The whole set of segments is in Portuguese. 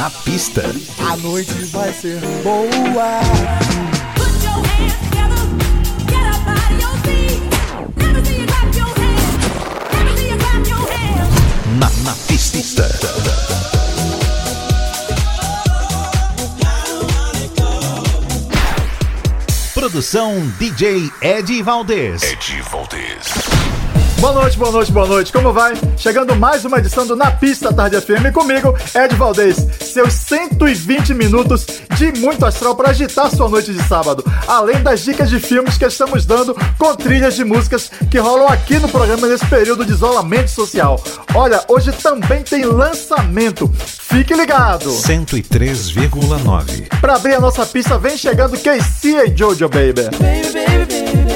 Na pista. A noite vai ser boa. Na, na pista. Produção DJ Ed Valdez. Ed Valdez. Boa noite, boa noite, boa noite. Como vai? Chegando mais uma edição do Na Pista Tarde FM comigo, Ed Valdez. Seus 120 minutos de muito astral para agitar sua noite de sábado. Além das dicas de filmes que estamos dando com trilhas de músicas que rolam aqui no programa nesse período de isolamento social. Olha, hoje também tem lançamento. Fique ligado. 103,9. Para abrir a nossa pista, vem chegando KC e Jojo Baby. Baby, baby, baby,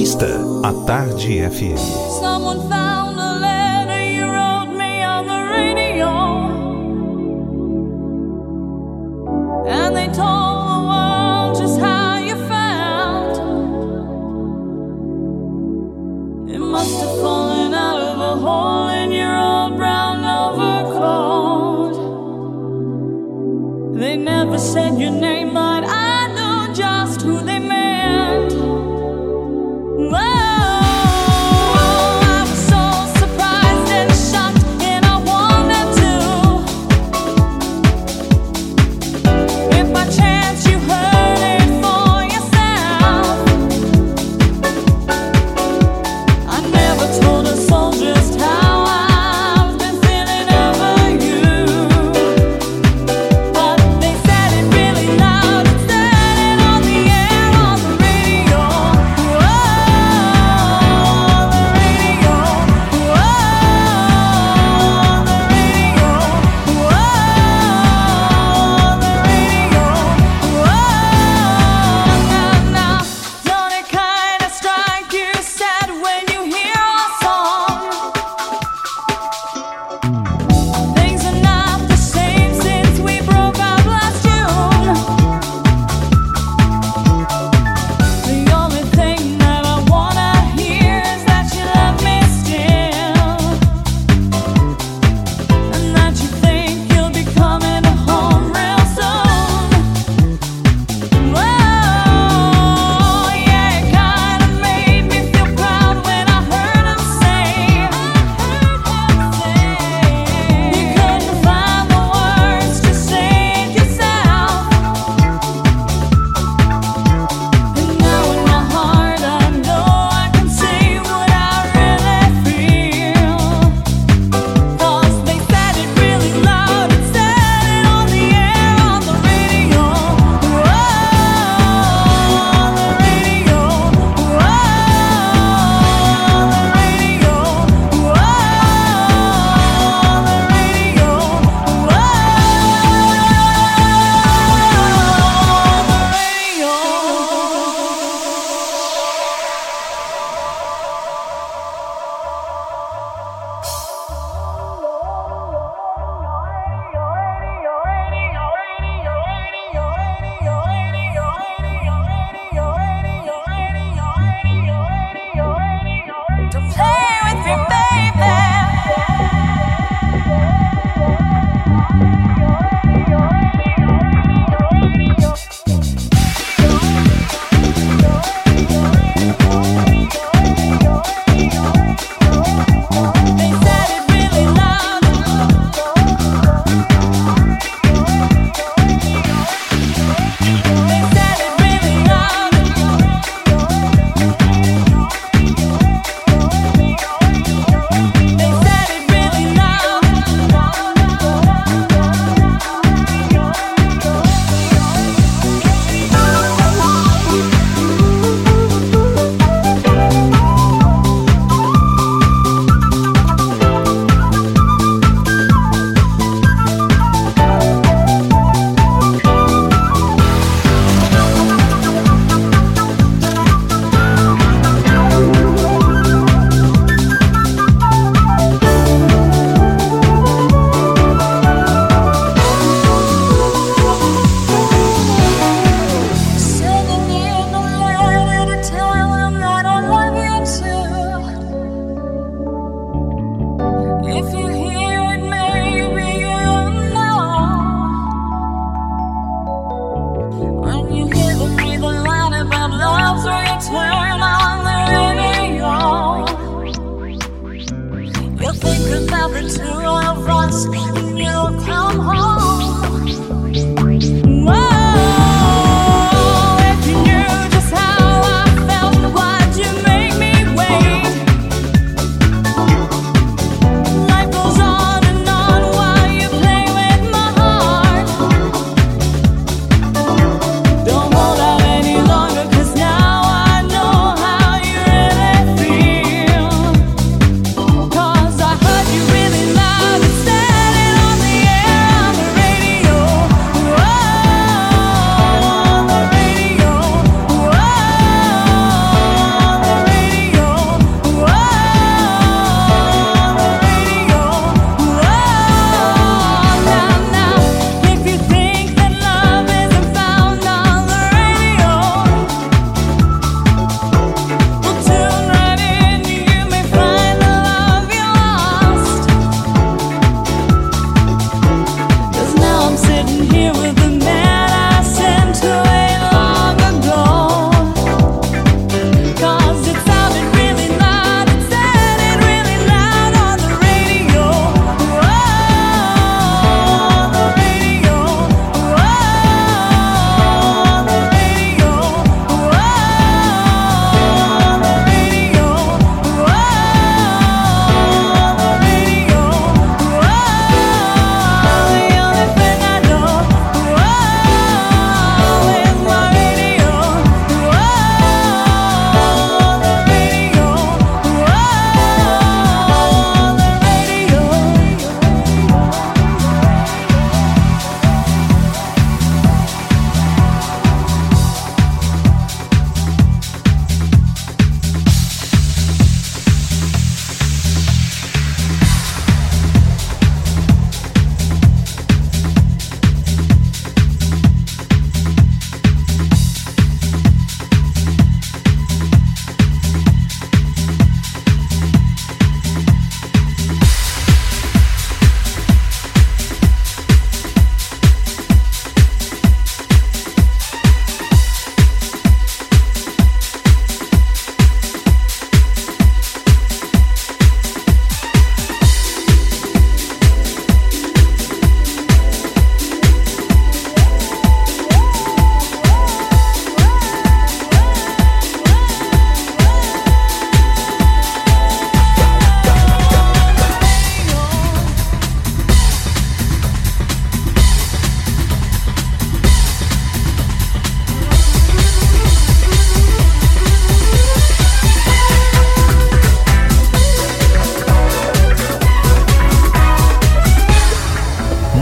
pista, a Tarde FM.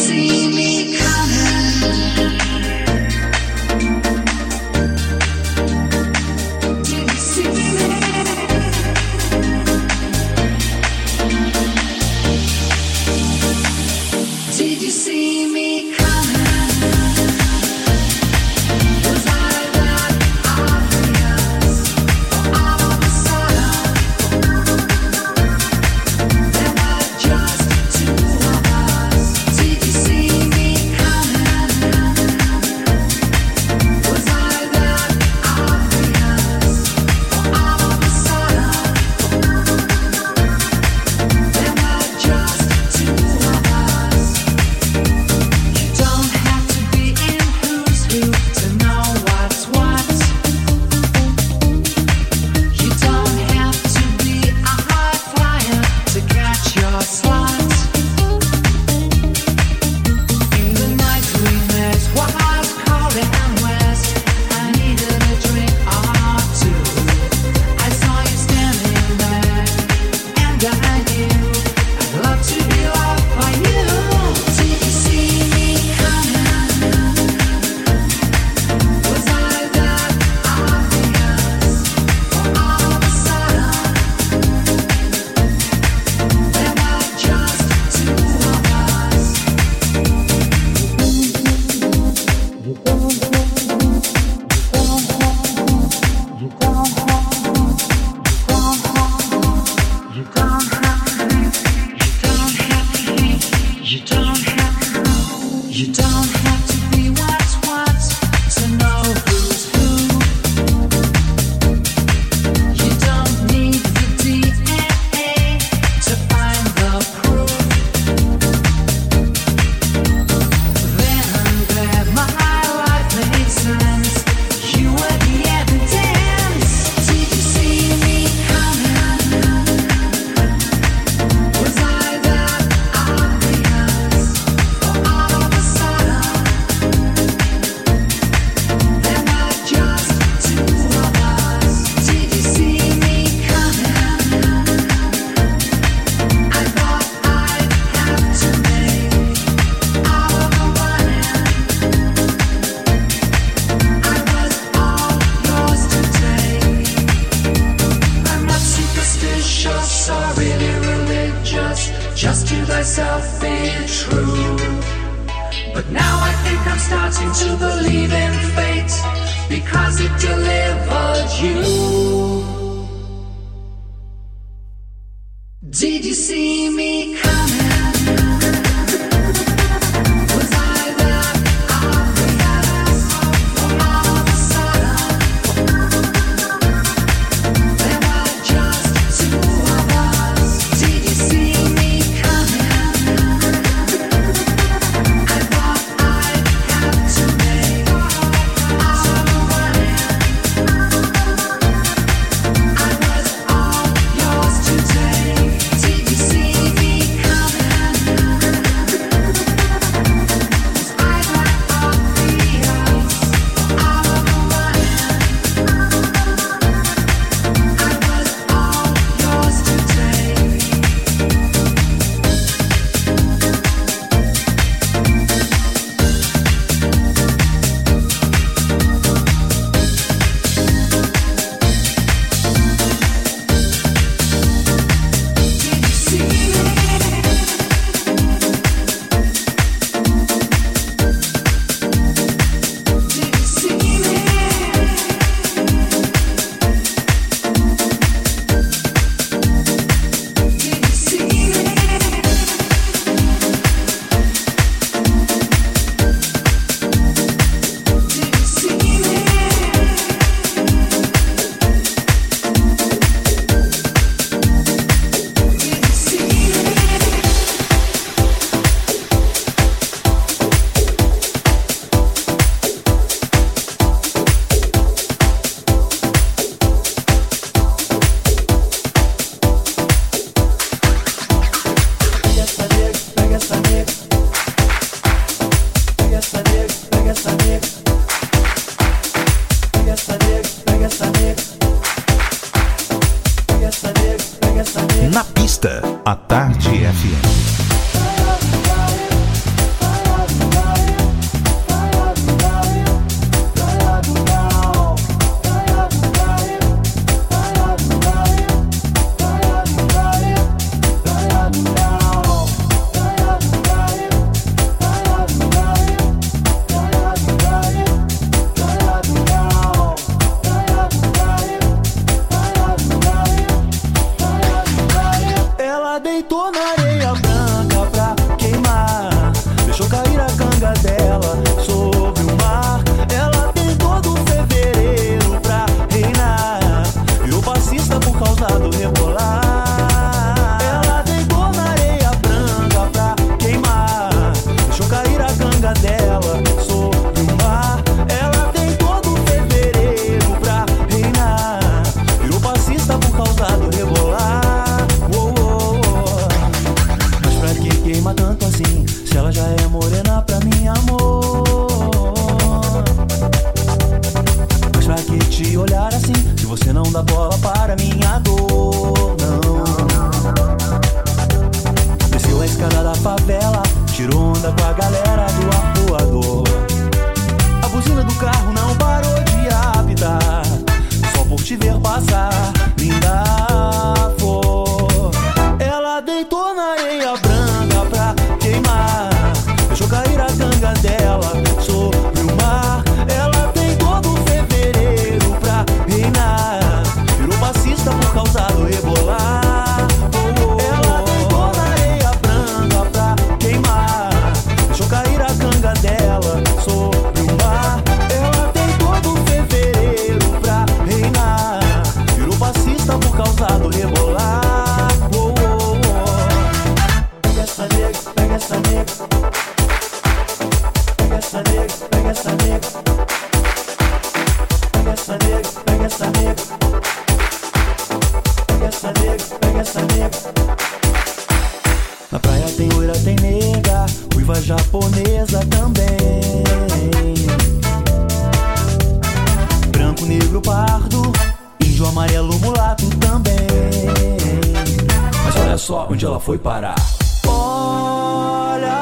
See me coming?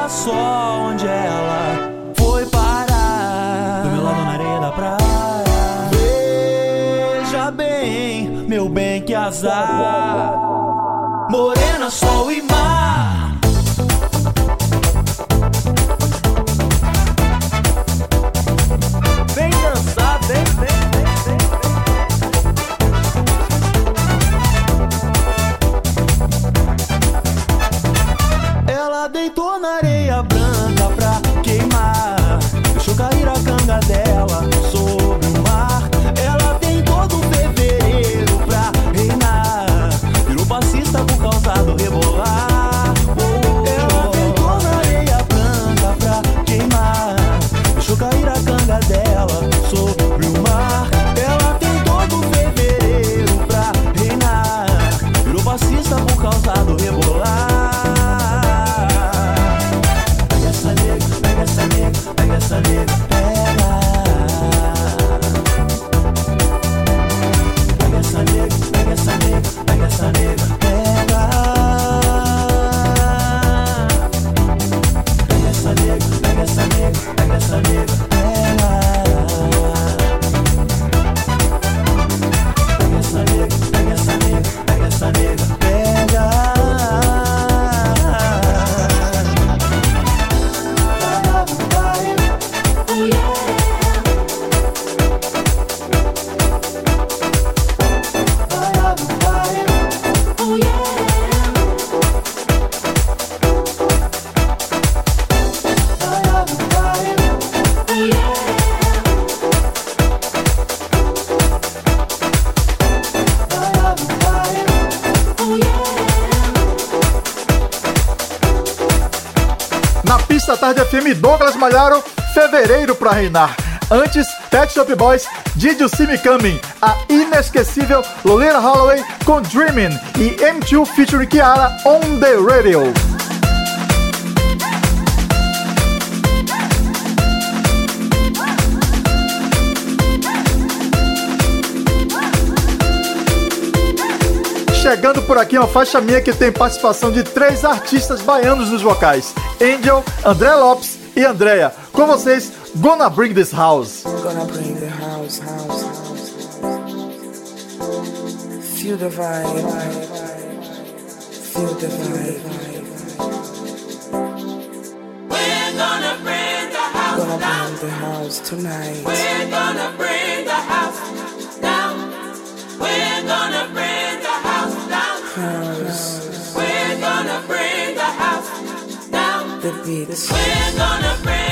Só onde ela foi parar. Do meu lado na areia da praia. Veja bem, meu bem, que azar. Morena, sol e mar. Douglas Malharo, Fevereiro pra reinar. Antes, Pet Shop Boys, Did You See Me Coming, a inesquecível Lolita Holloway com Dreamin' e M2 featuring Kiara on the Radio. Chegando por aqui uma faixa minha que tem participação de três artistas baianos nos vocais: Angel, André Lopes e Andrea. Com vocês, Gonna Bring This House. Gonna bring the house, house, house. Feel the vibe. Feel the vibe. We're gonna bring the house Gonna bring the house tonight. We're gonna bring beats. We're gonna bring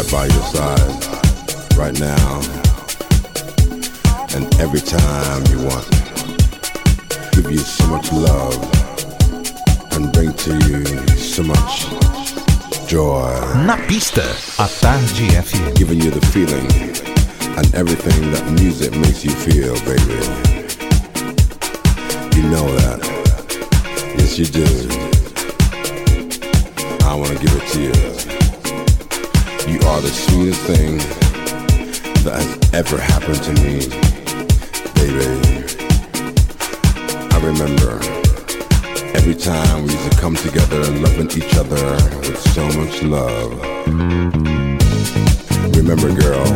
right by your side right now and every time you want give you so much love and bring to you so much joy Na pista, a Tarde FM. giving you the feeling and everything that music makes you feel, baby. You know that. Yes, you do. I want to give it to you. You are the sweetest thing that has ever happened to me, baby. I remember every time we used to come together loving each other with so much love. Remember, girl,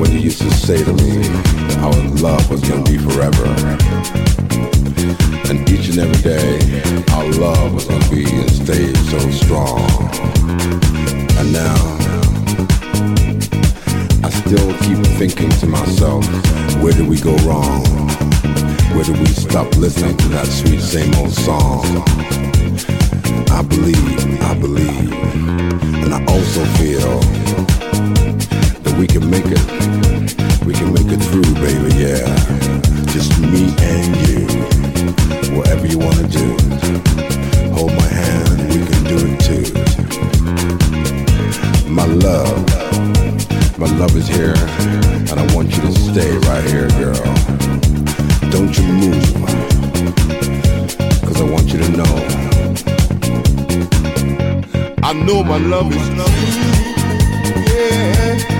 when you used to say to me our love was gonna be forever. And each and every day, our love was gonna be and stay so strong. And now, I still keep thinking to myself, where did we go wrong? Where did we stop listening to that sweet same old song? I believe, I believe, and I also feel we can make it. We can make it through, baby, yeah. Just me and you. Whatever you wanna do. Hold my hand, we can do it too. My love, my love is here, and I want you to stay right here, girl. Don't you move, cause I want you to know. I know my love is love. Yeah.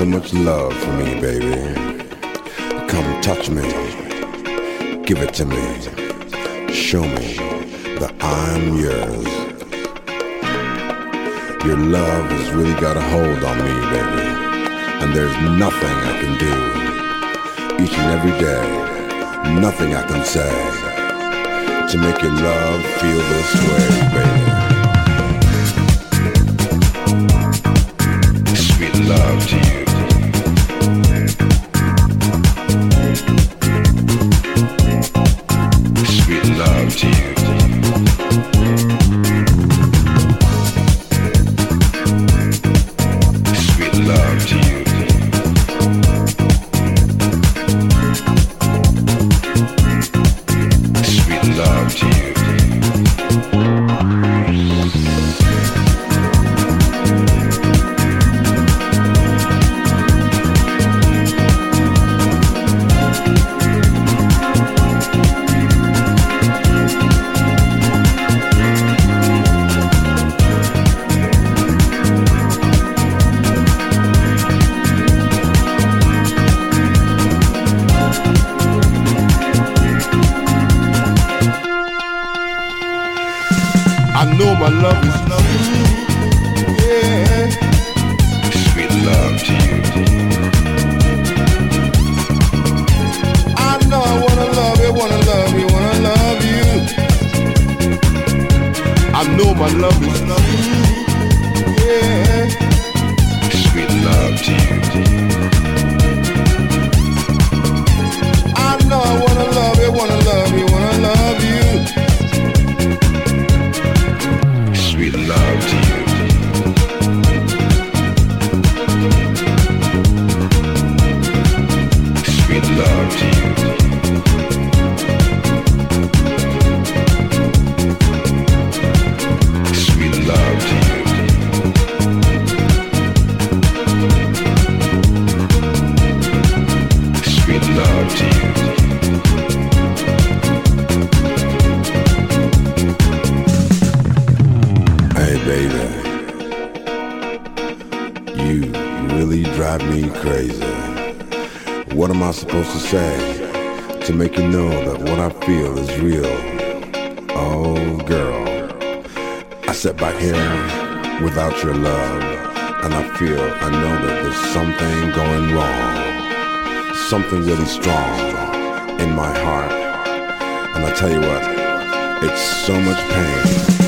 so much love for me, baby. Come touch me. Give it to me. Show me that I'm yours. Your love has really got a hold on me, baby. And there's nothing I can do. Each and every day, nothing I can say to make your love feel this way, baby. Love to you. without your love. And I feel, I know that there's something going wrong. Something really strong in my heart. And I tell you what, it's so much pain.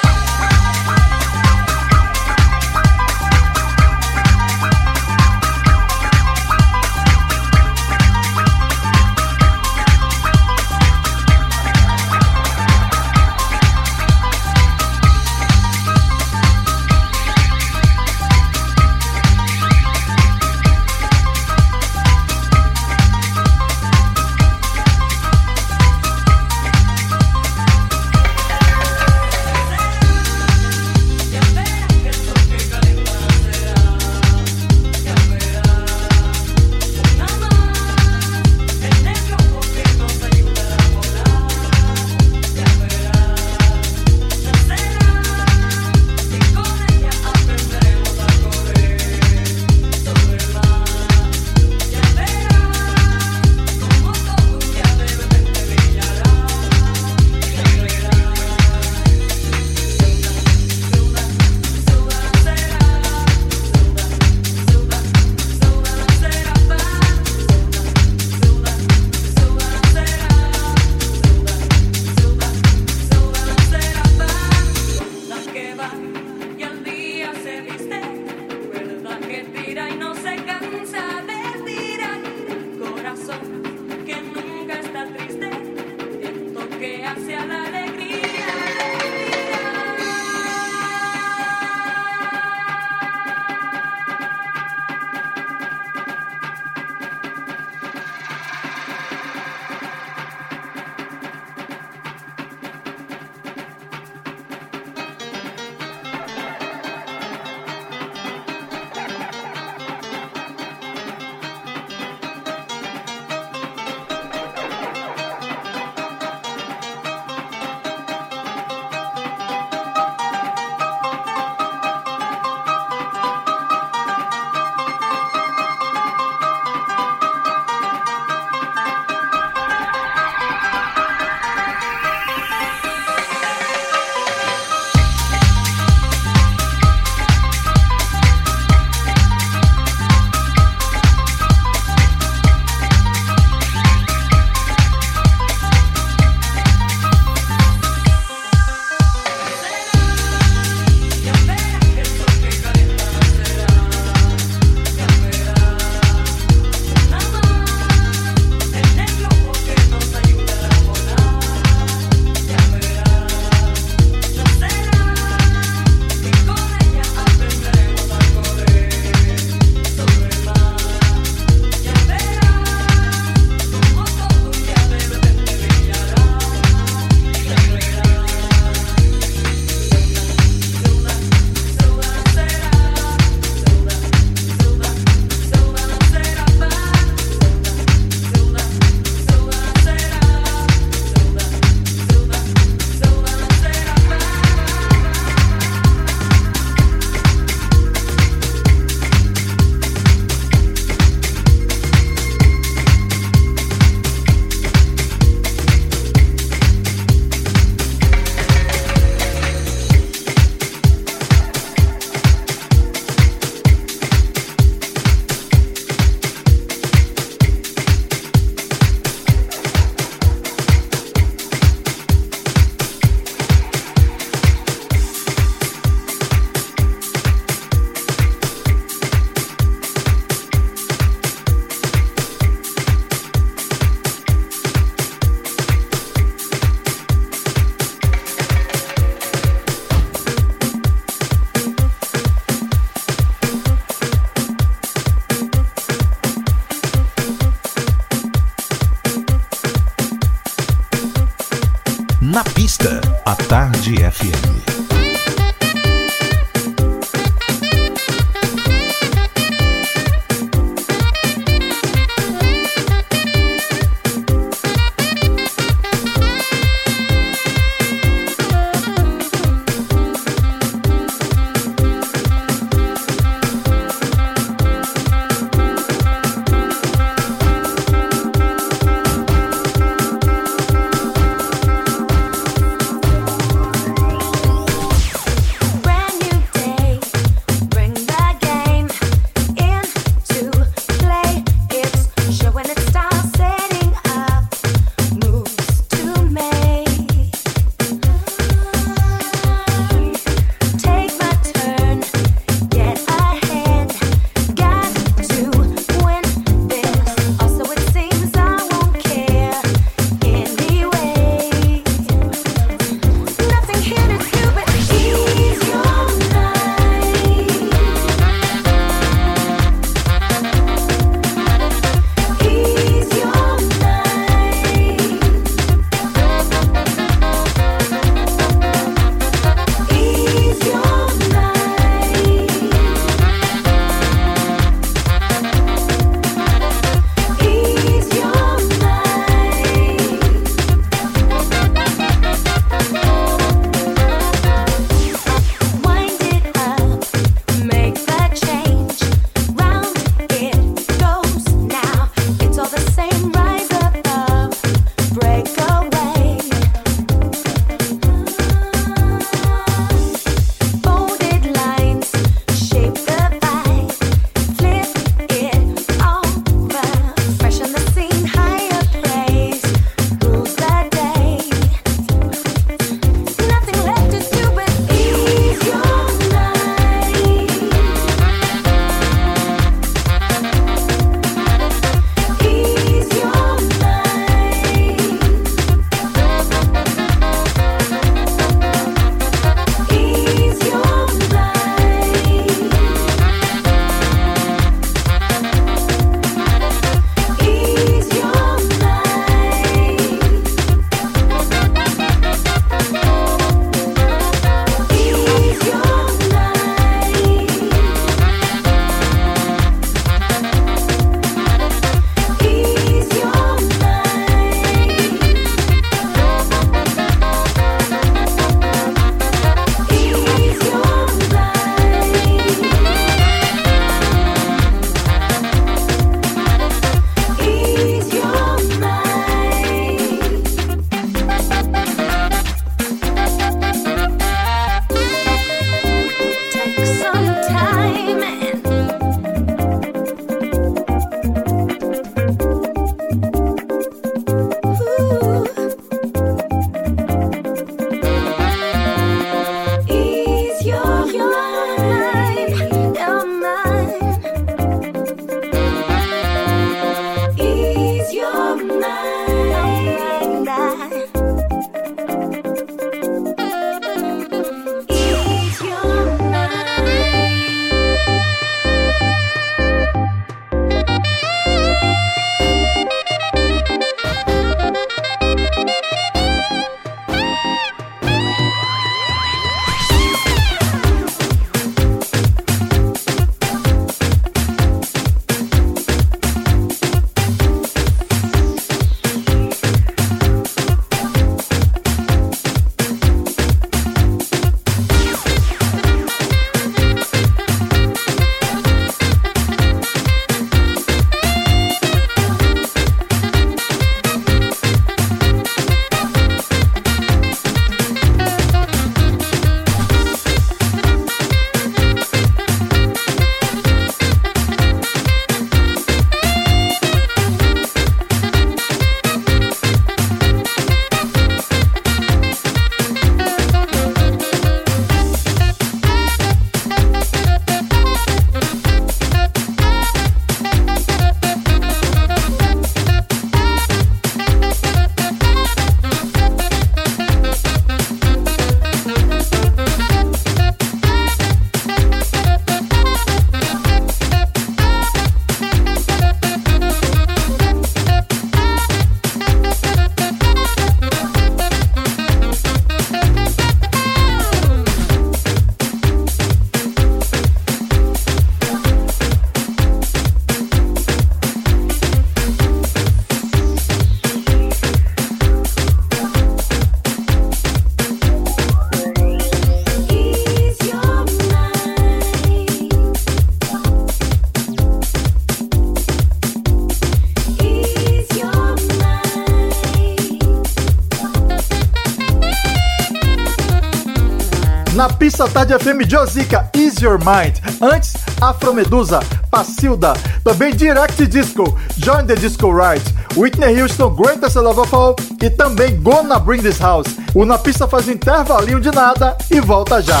Na pista tarde FM, Josica, Ease Your Mind. Antes, Afromedusa, Pacilda. Também Direct Disco, Join the Disco Ride. Whitney Houston, Greatest Love of All. E também Gonna Bring This House. O Na Pista faz um intervalinho de nada e volta já.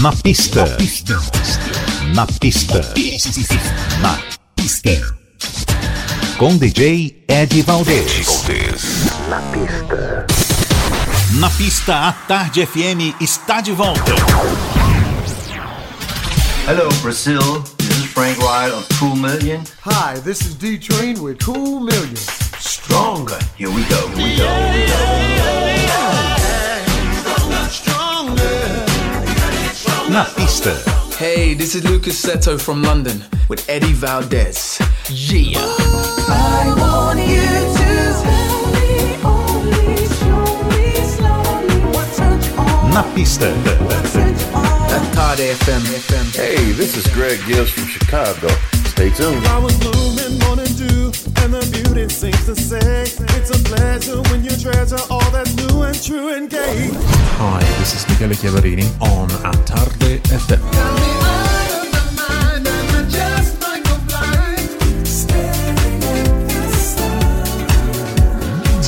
Na pista. Na pista. Na pista. Com DJ Ed Valdez. Na pista. Na pista, a Tarde FM está de volta. Hello, Brazil. This is Frank Wright of Cool Million. Hi, this is D Train with Cool Million. Stronger. Here we go. Here we go. Na pista. Hey, this is Lucas Seto from London with Eddie Valdez. Yeah. I want you Na pista. turns you on. At Tarde FM. FM. Hey, this is Greg Gibbs from Chicago. Stay tuned. Flowers blooming, morning dew, and the beauty sings to say, It's a pleasure when you treasure all that's new and true and gay. Hi, this is Michele Chiavarini on A Tarde FM.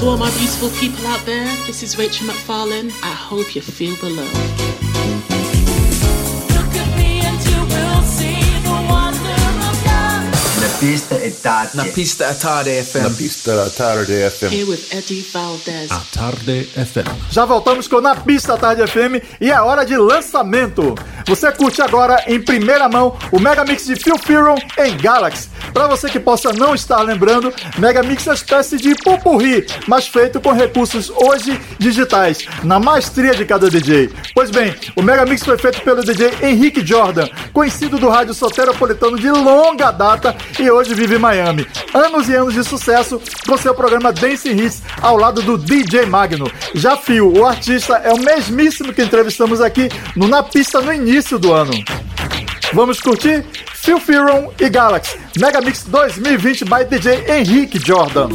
All my beautiful people out there, this is Rachel McFarlane. I hope you feel the love. Pista è tardi. Na pista at Tarde FM. Na pista da Tarde FM. Here with Eddie Valdez. A Tarde FM. Já voltamos com Na Pista Tarde FM e é hora de lançamento. Você curte agora em primeira mão o Mega Mix de Phil Fearon em Galaxy. Para você que possa não estar lembrando, Mega Mix é uma espécie de pupurri, mas feito com recursos hoje digitais, na maestria de cada DJ. Pois bem, o Mega Mix foi feito pelo DJ Henrique Jordan, conhecido do rádio soteropolitano de longa data e hoje vive em Miami. Anos e anos de sucesso com seu programa Dance Hits ao lado do DJ Magno. Já Phil, o artista, é o mesmíssimo que entrevistamos aqui no Na Pista no início do ano. Vamos curtir? Phil Fearon e Galaxy, Mega Mix 2020 by DJ Henrique Jordan.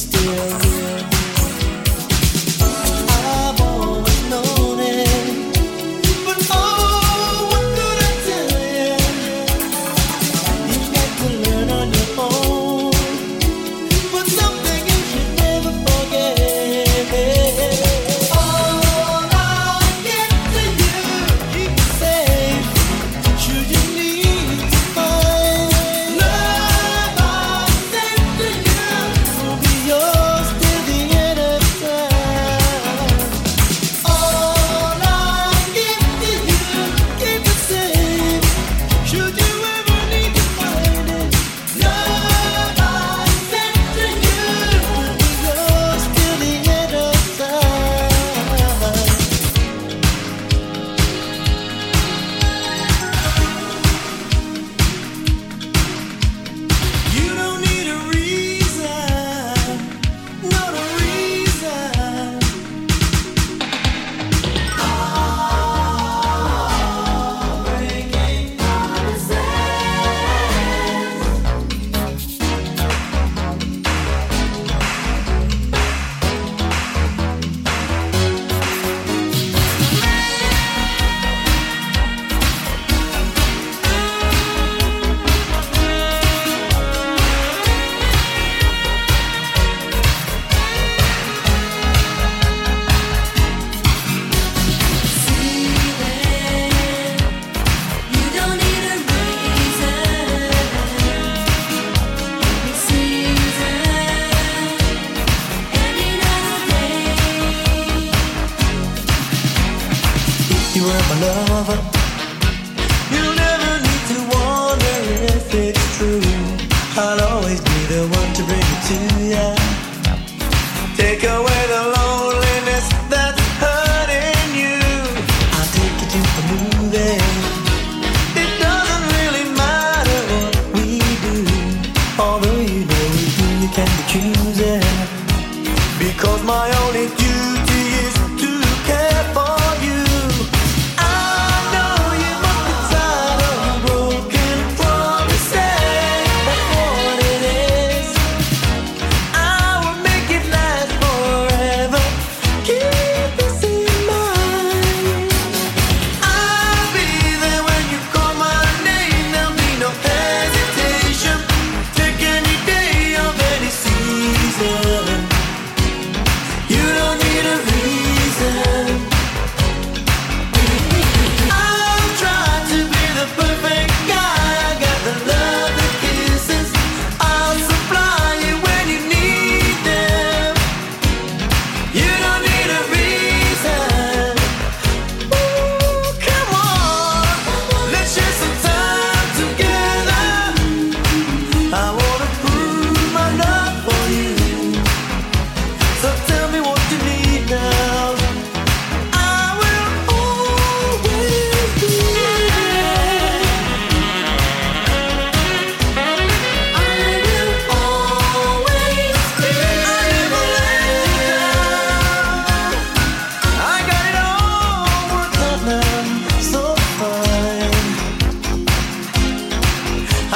Still.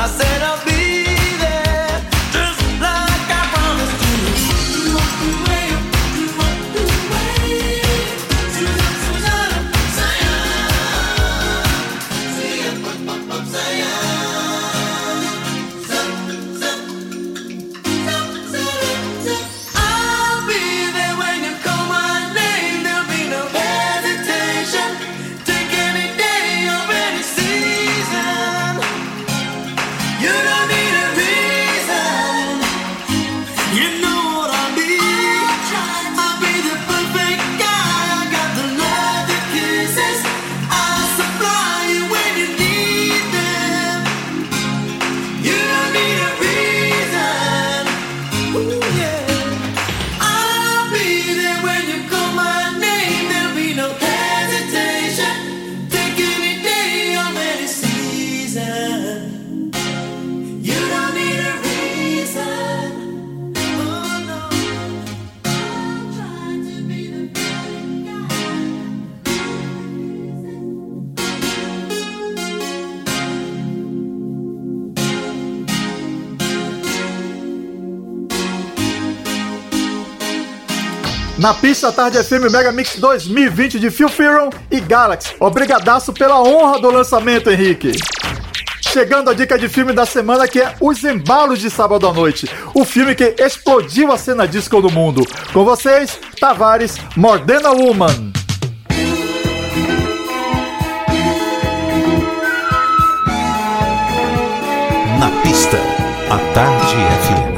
I said I'll be na pista Tarde FM Mega Mix 2020 de Phil Fearon e Galaxy. Obrigadaço pela honra do lançamento, Henrique. Chegando a dica de filme da semana que é Os Embalos de Sábado à Noite, o filme que explodiu a cena disco do mundo. Com vocês, Tavares, Mordena Woman. Na pista, a Tarde FM.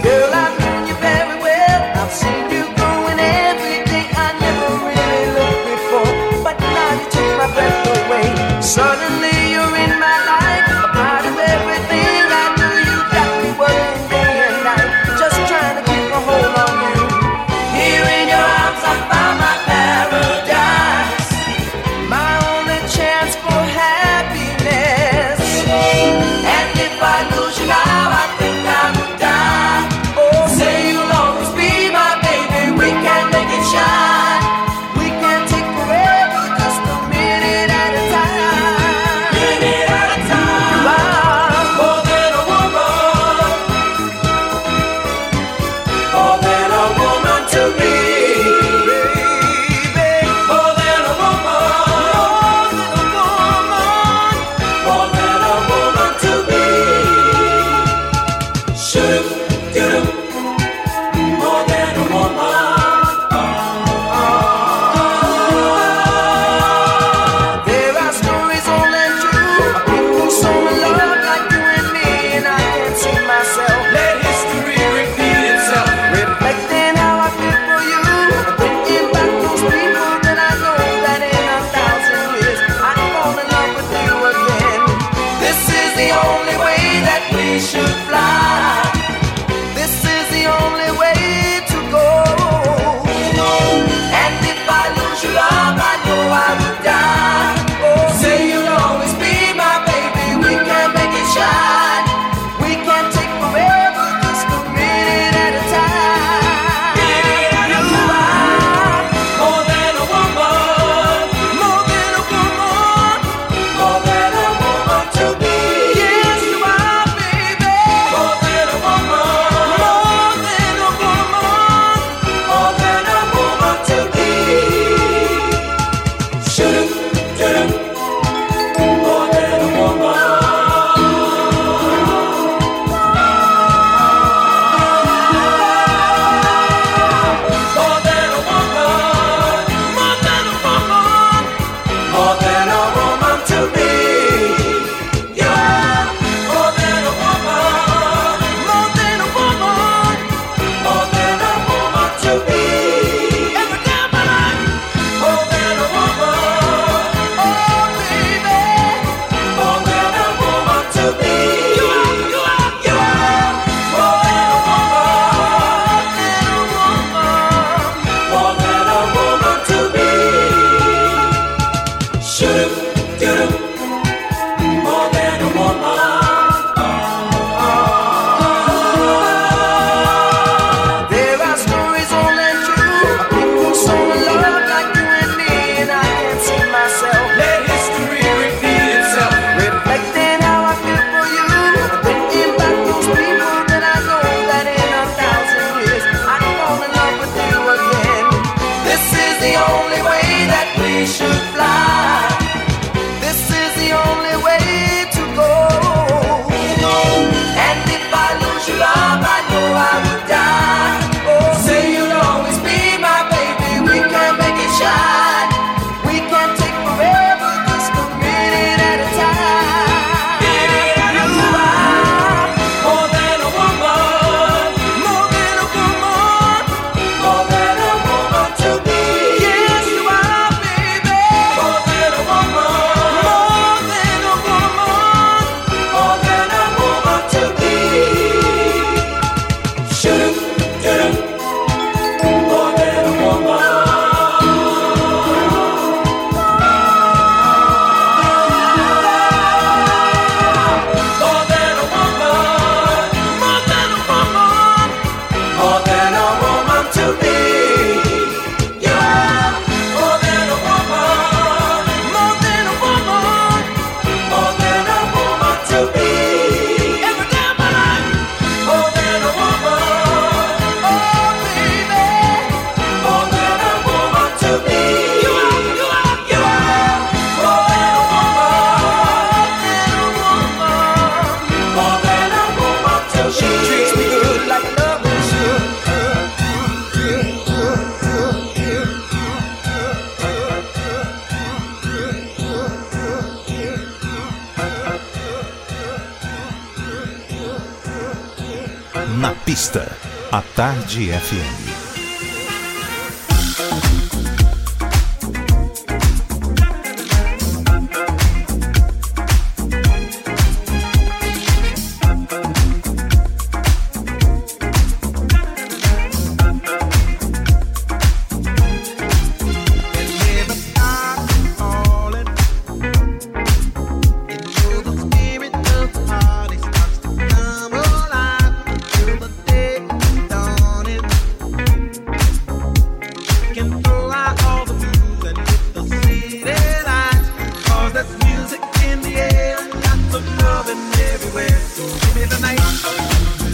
Give me the night.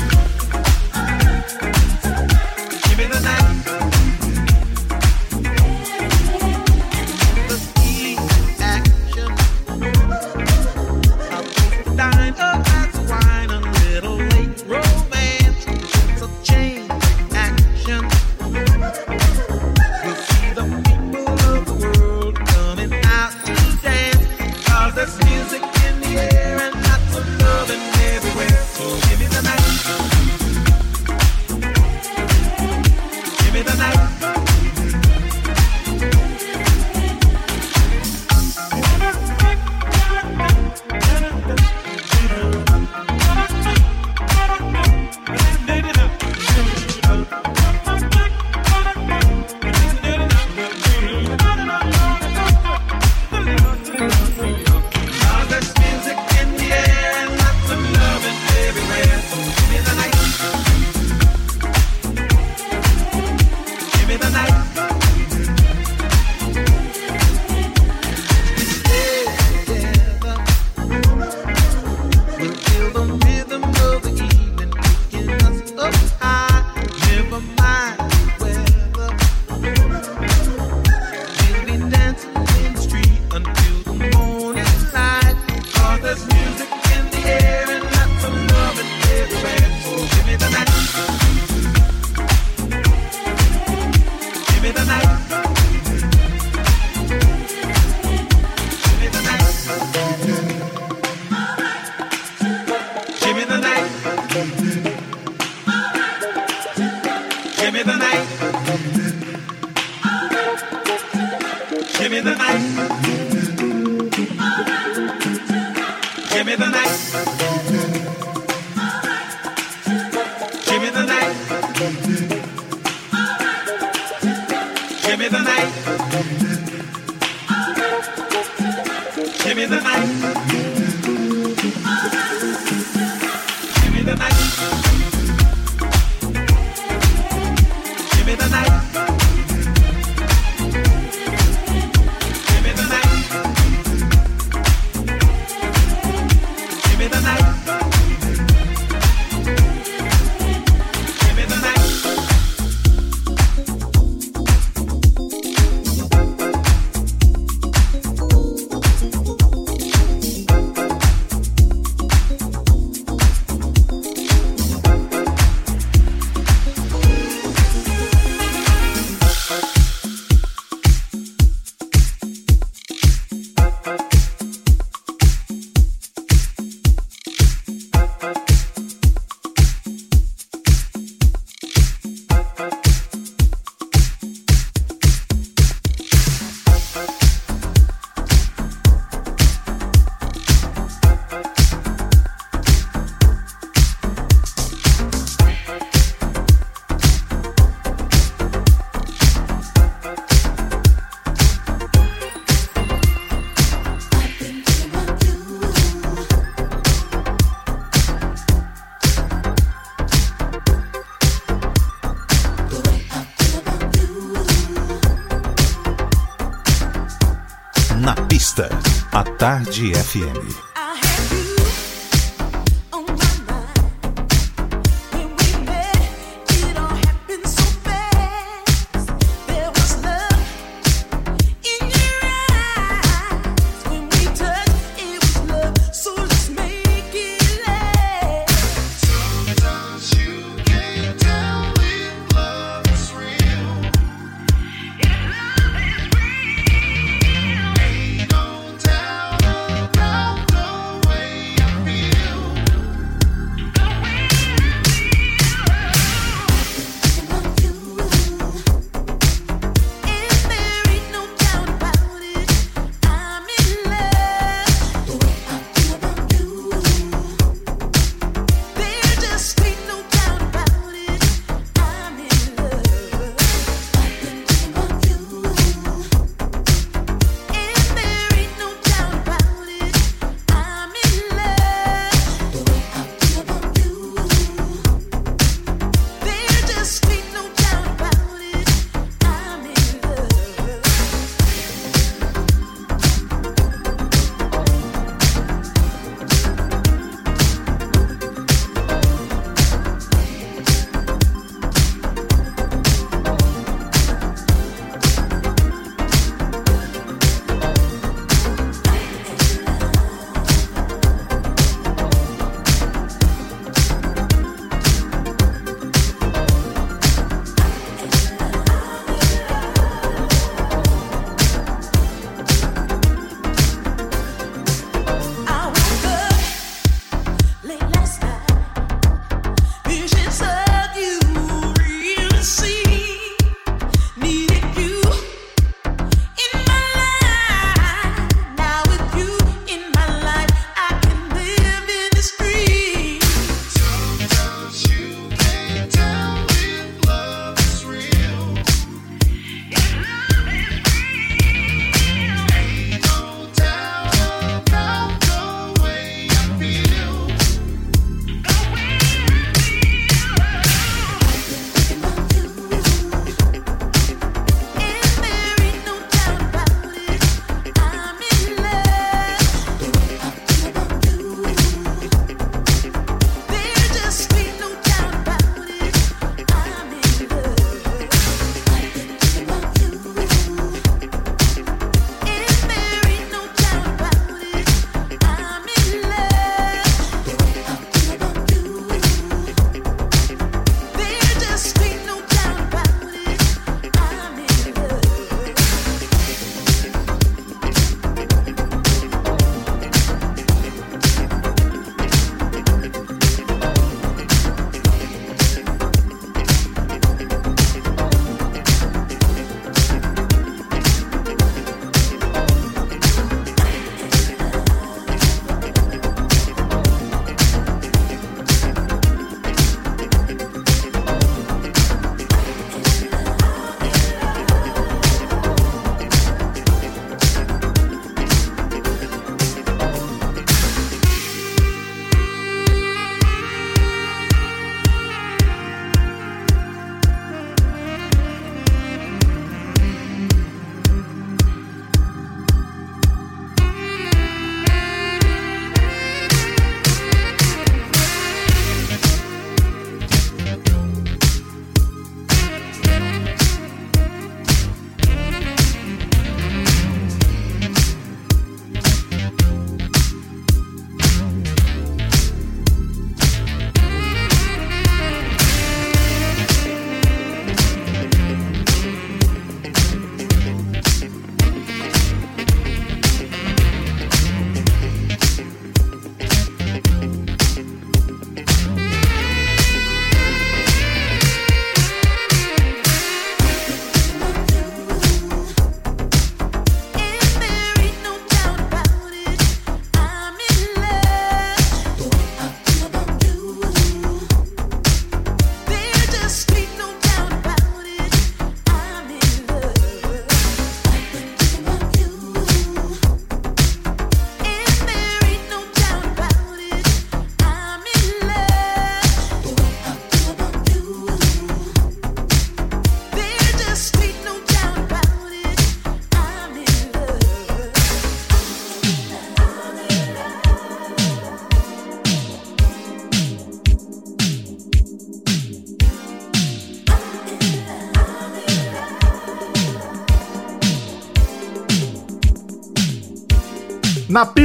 Tarde FM.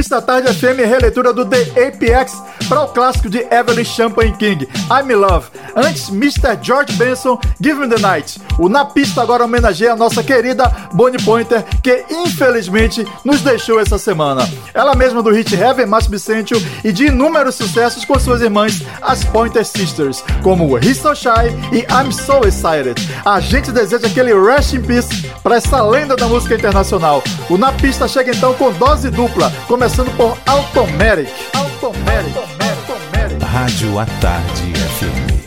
Na pista tarde FM, releitura do The APX para o clássico de Evelyn Champagne King, I'm in Love. Antes, Mr. George Benson, Give Me the Night. O Na Pista agora homenageia a nossa querida Bonnie Pointer, que infelizmente nos deixou essa semana. Ela mesma do hit Heaven Must Be Sent You e de inúmeros sucessos com suas irmãs, as Pointer Sisters, como He's So Shy e I'm So Excited. A gente deseja aquele rest in peace para essa lenda da música internacional. O Na Pista chega então com dose dupla, começando por Automatic. Automatic. Automatic. Rádio à Tarde FM.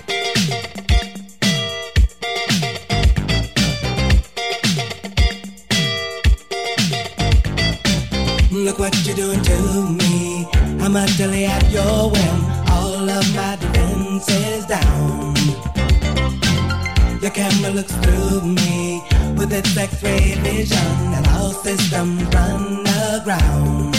Look what you're doing to me. I'm utterly at your whim. All of my defenses down. Your camera looks through me with its X-ray vision, and our system run aground.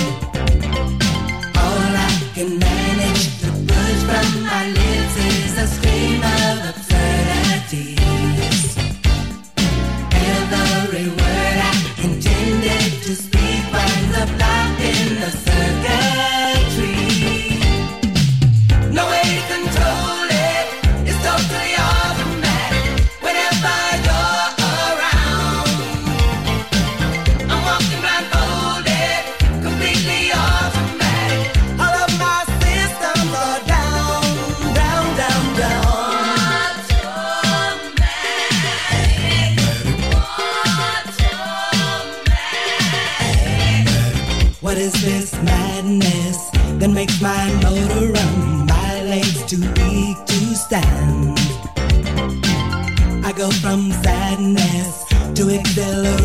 All I can manage to push from my lips is a stream of absurdities. Every word I intended to speak up locked in the circuitry. My motor run? My legs too weak to stand. I go from sadness to exhilaration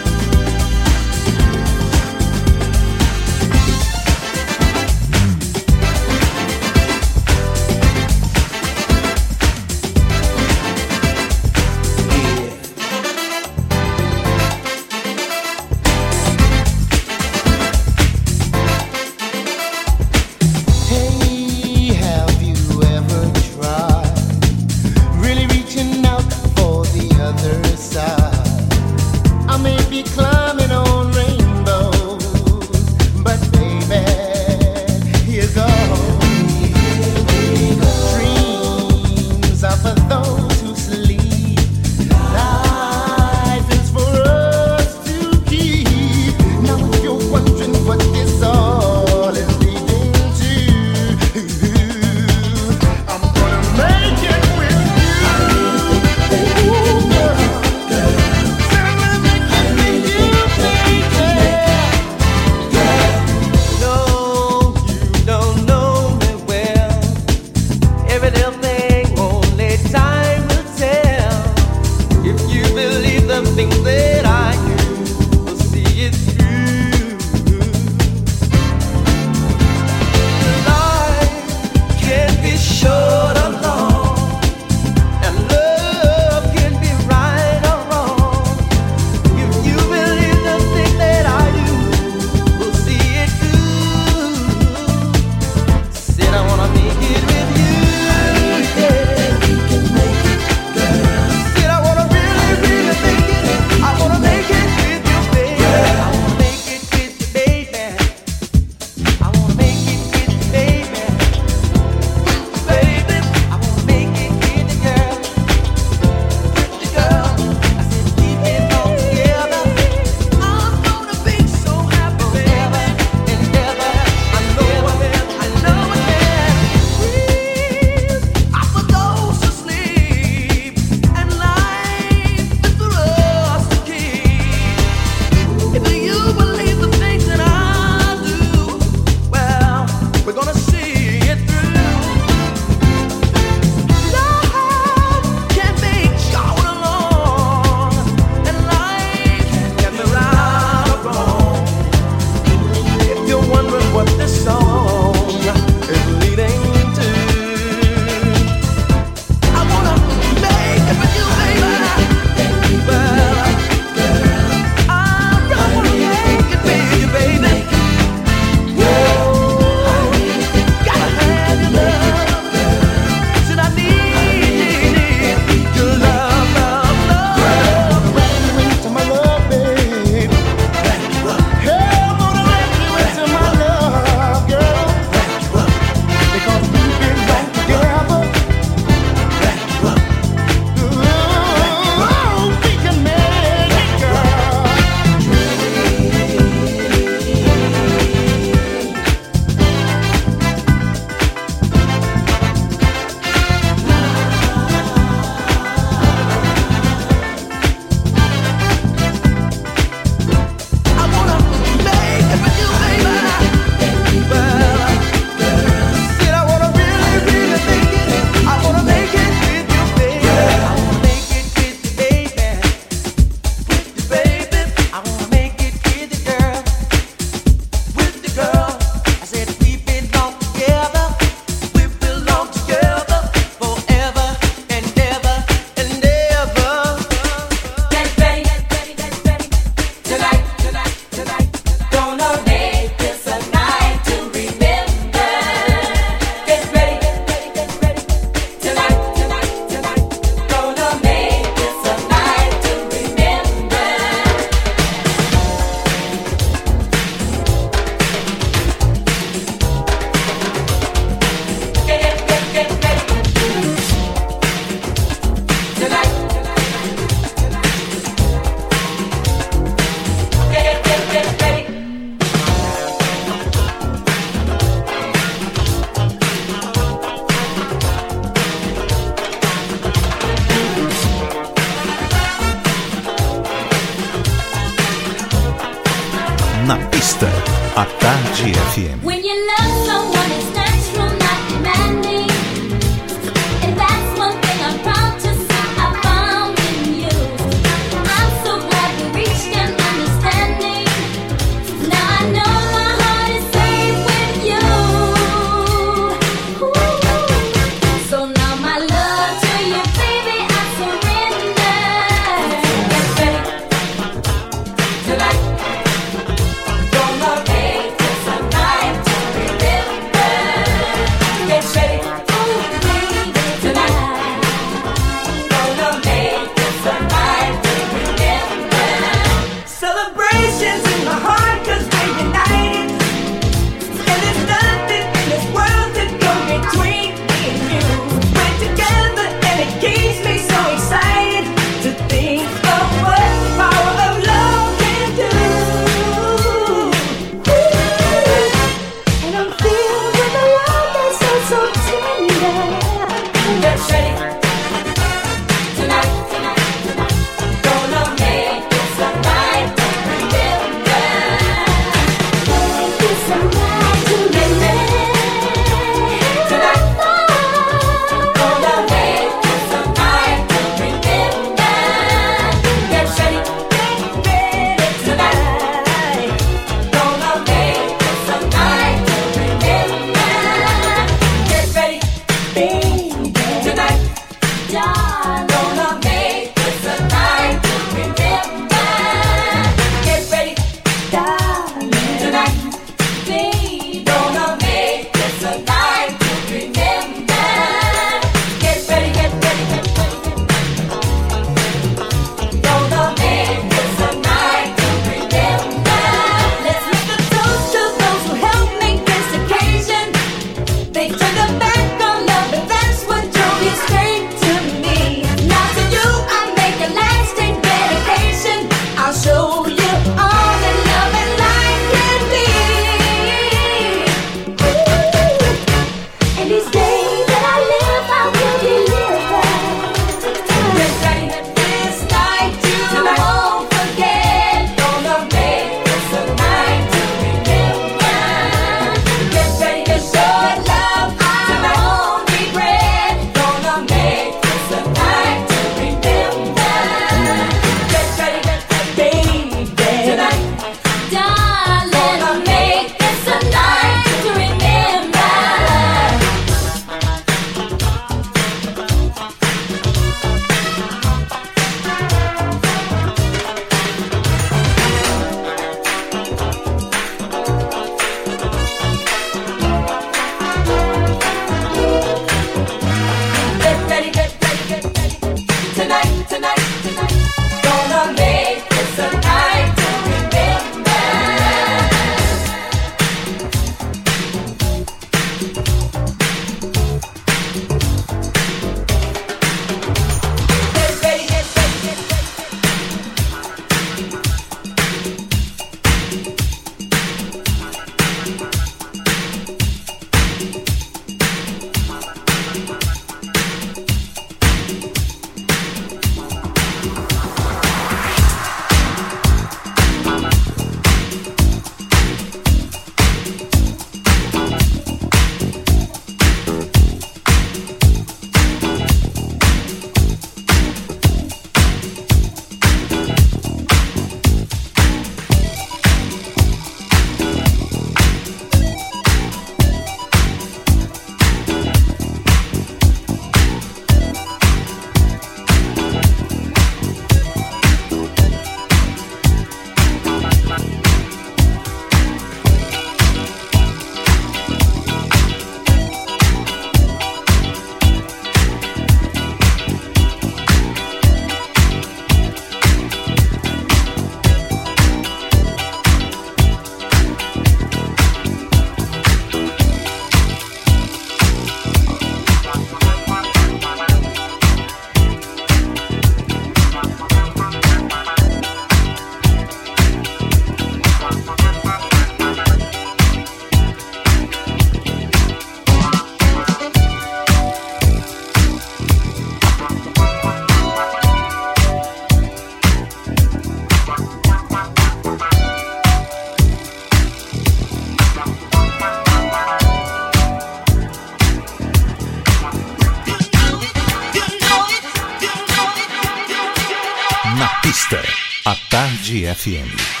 Tarde FM.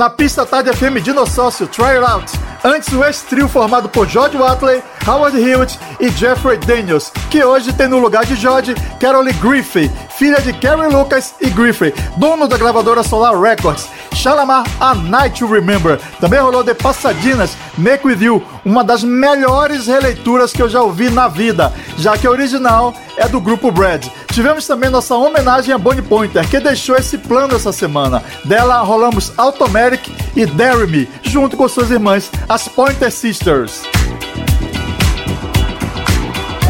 Na pista Tarde FM Dinossócio Try It Out. Antes o ex-trio formado por George Watley, Howard Hewitt e Jeffrey Daniels, que hoje tem no lugar de George Carole Griffey, filha de Carrie Lucas e Griffey, dono da gravadora Solar Records. Shalamar A Night to Remember. Também rolou de Passadinas, Make With You, uma das melhores releituras que eu já ouvi na vida, já que a original é do grupo Brad. Tivemos também nossa homenagem a Bonnie Pointer, que deixou esse plano essa semana. Dela rolamos Automatic e Dare Me, junto com suas irmãs, as Pointer Sisters.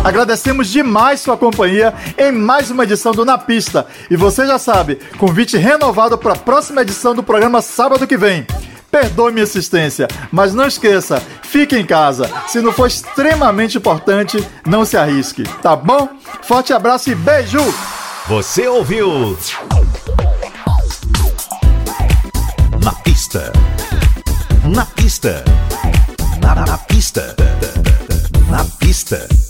Agradecemos demais sua companhia em mais uma edição do Na Pista. E você já sabe, convite renovado para a próxima edição do programa sábado que vem. Perdoe minha insistência, mas não esqueça, fique em casa. Se não for extremamente importante, não se arrisque, tá bom? Forte abraço e beijo! Você ouviu? Na pista. Na pista. Na, na pista. Na pista.